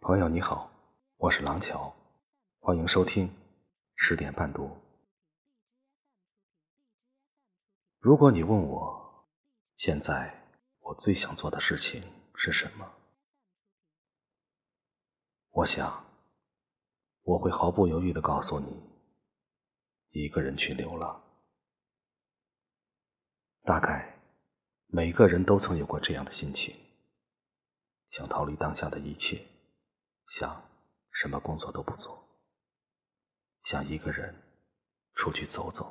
朋友你好，我是廊桥，欢迎收听十点半读。如果你问我，现在我最想做的事情是什么？我想，我会毫不犹豫的告诉你，一个人去流浪。大概每个人都曾有过这样的心情，想逃离当下的一切，想什么工作都不做，想一个人出去走走。《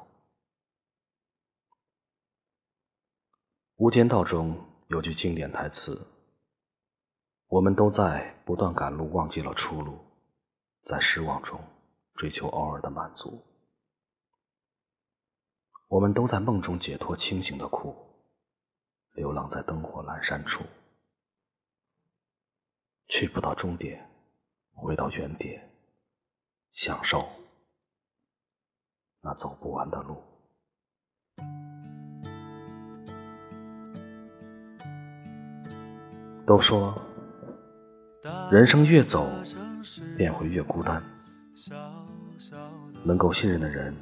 无间道》中有句经典台词：“我们都在不断赶路，忘记了出路，在失望中追求偶尔的满足。我们都在梦中解脱清醒的苦，流浪在灯火阑珊处，去不到终点，回到原点，享受那走不完的路。”都说，人生越走，便会越孤单。能够信任的人，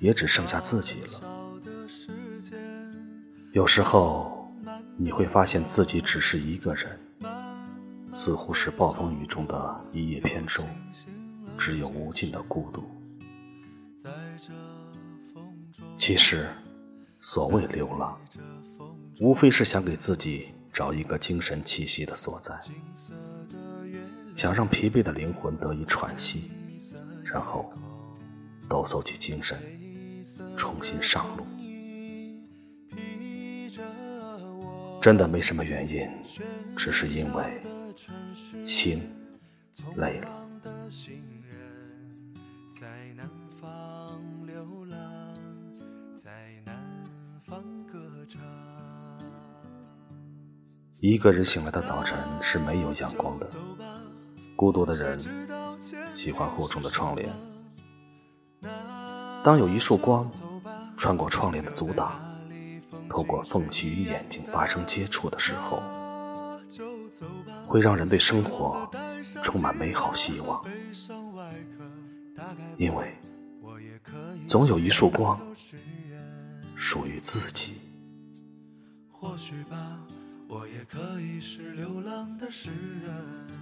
也只剩下自己了。有时候，你会发现自己只是一个人，似乎是暴风雨中的一叶扁舟，只有无尽的孤独。其实，所谓流浪，无非是想给自己。找一个精神栖息的所在，想让疲惫的灵魂得以喘息，然后抖擞起精神，重新上路。真的没什么原因，只是因为心累了。一个人醒来的早晨是没有阳光的，孤独的人喜欢厚重的窗帘。当有一束光穿过窗帘的阻挡，透过缝隙与眼睛发生接触的时候，会让人对生活充满美好希望。因为总有一束光属于自己。或许吧。我也可以是流浪的诗人。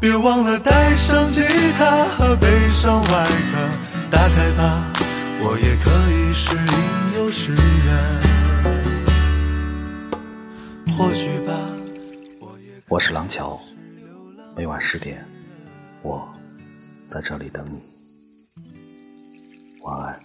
别忘了带上吉他和悲伤外壳。打开吧，我也可以是吟游诗人。或许吧，我也。我是廊桥，每晚十点，我。在这里等你，晚安。